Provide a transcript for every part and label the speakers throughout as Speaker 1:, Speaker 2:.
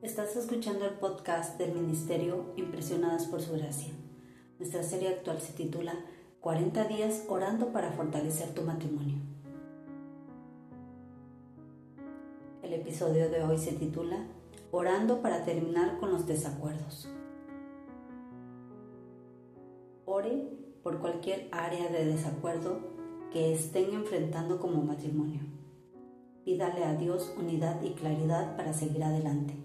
Speaker 1: Estás escuchando el podcast del Ministerio Impresionadas por Su Gracia. Nuestra serie actual se titula 40 días orando para fortalecer tu matrimonio. El episodio de hoy se titula Orando para terminar con los desacuerdos. Ore por cualquier área de desacuerdo que estén enfrentando como matrimonio. Pídale a Dios unidad y claridad para seguir adelante.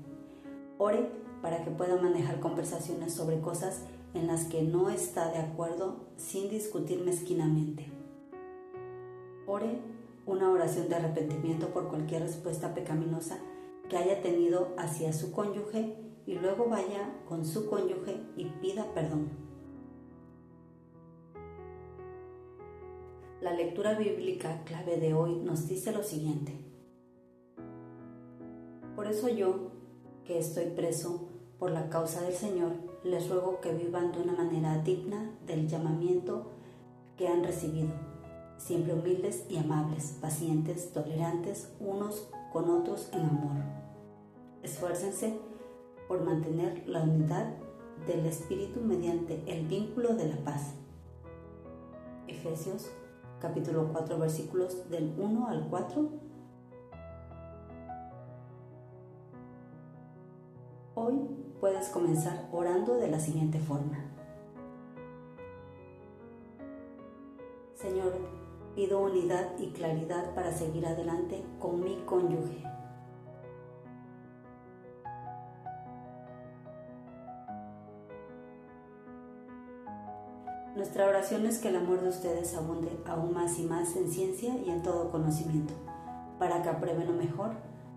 Speaker 1: Ore para que pueda manejar conversaciones sobre cosas en las que no está de acuerdo sin discutir mezquinamente. Ore una oración de arrepentimiento por cualquier respuesta pecaminosa que haya tenido hacia su cónyuge y luego vaya con su cónyuge y pida perdón. La lectura bíblica clave de hoy nos dice lo siguiente. Por eso yo, que estoy preso por la causa del Señor, les ruego que vivan de una manera digna del llamamiento que han recibido, siempre humildes y amables, pacientes, tolerantes unos con otros en amor. Esfuércense por mantener la unidad del Espíritu mediante el vínculo de la paz. Efesios capítulo 4 versículos del 1 al 4 Hoy puedes comenzar orando de la siguiente forma. Señor, pido unidad y claridad para seguir adelante con mi cónyuge. Nuestra oración es que el amor de ustedes abunde aún más y más en ciencia y en todo conocimiento, para que aprueben lo mejor